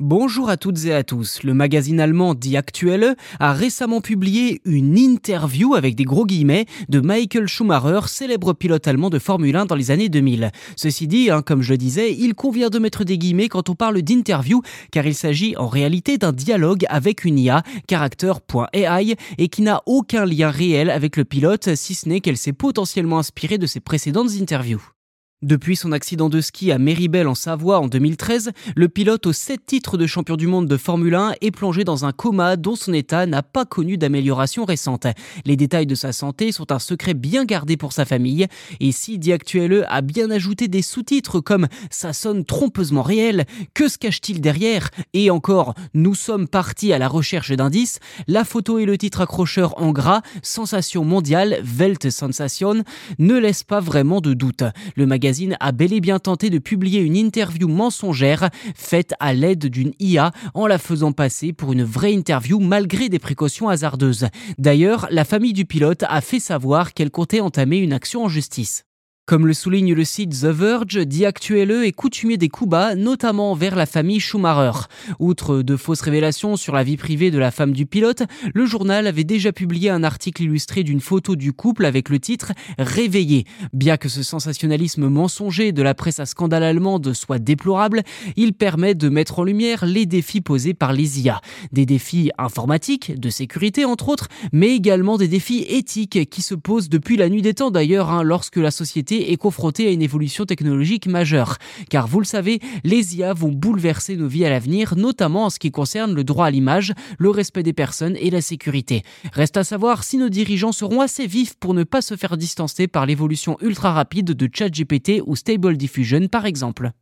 Bonjour à toutes et à tous. Le magazine allemand Die Aktuelle a récemment publié une interview avec des gros guillemets de Michael Schumacher, célèbre pilote allemand de Formule 1 dans les années 2000. Ceci dit, hein, comme je le disais, il convient de mettre des guillemets quand on parle d'interview car il s'agit en réalité d'un dialogue avec une IA, Character.ai, et qui n'a aucun lien réel avec le pilote si ce n'est qu'elle s'est potentiellement inspirée de ses précédentes interviews. Depuis son accident de ski à Méribel en Savoie en 2013, le pilote aux 7 titres de champion du monde de Formule 1 est plongé dans un coma dont son état n'a pas connu d'amélioration récente. Les détails de sa santé sont un secret bien gardé pour sa famille et si Actuelle a bien ajouté des sous-titres comme ça sonne trompeusement réel, que se cache-t-il derrière? et encore nous sommes partis à la recherche d'indices, la photo et le titre accrocheur en gras, sensation mondiale, Welt Sensation, ne laissent pas vraiment de doute. A bel et bien tenté de publier une interview mensongère faite à l'aide d'une IA en la faisant passer pour une vraie interview malgré des précautions hasardeuses. D'ailleurs, la famille du pilote a fait savoir qu'elle comptait entamer une action en justice. Comme le souligne le site The Verge, dit Actuelle est coutumier des coups bas, notamment vers la famille Schumacher. Outre de fausses révélations sur la vie privée de la femme du pilote, le journal avait déjà publié un article illustré d'une photo du couple avec le titre Réveillé. Bien que ce sensationnalisme mensonger de la presse à scandale allemande soit déplorable, il permet de mettre en lumière les défis posés par les IA. Des défis informatiques, de sécurité entre autres, mais également des défis éthiques qui se posent depuis la nuit des temps d'ailleurs, hein, lorsque la société est à une évolution technologique majeure. Car vous le savez, les IA vont bouleverser nos vies à l'avenir, notamment en ce qui concerne le droit à l'image, le respect des personnes et la sécurité. Reste à savoir si nos dirigeants seront assez vifs pour ne pas se faire distancer par l'évolution ultra rapide de ChatGPT ou Stable Diffusion par exemple.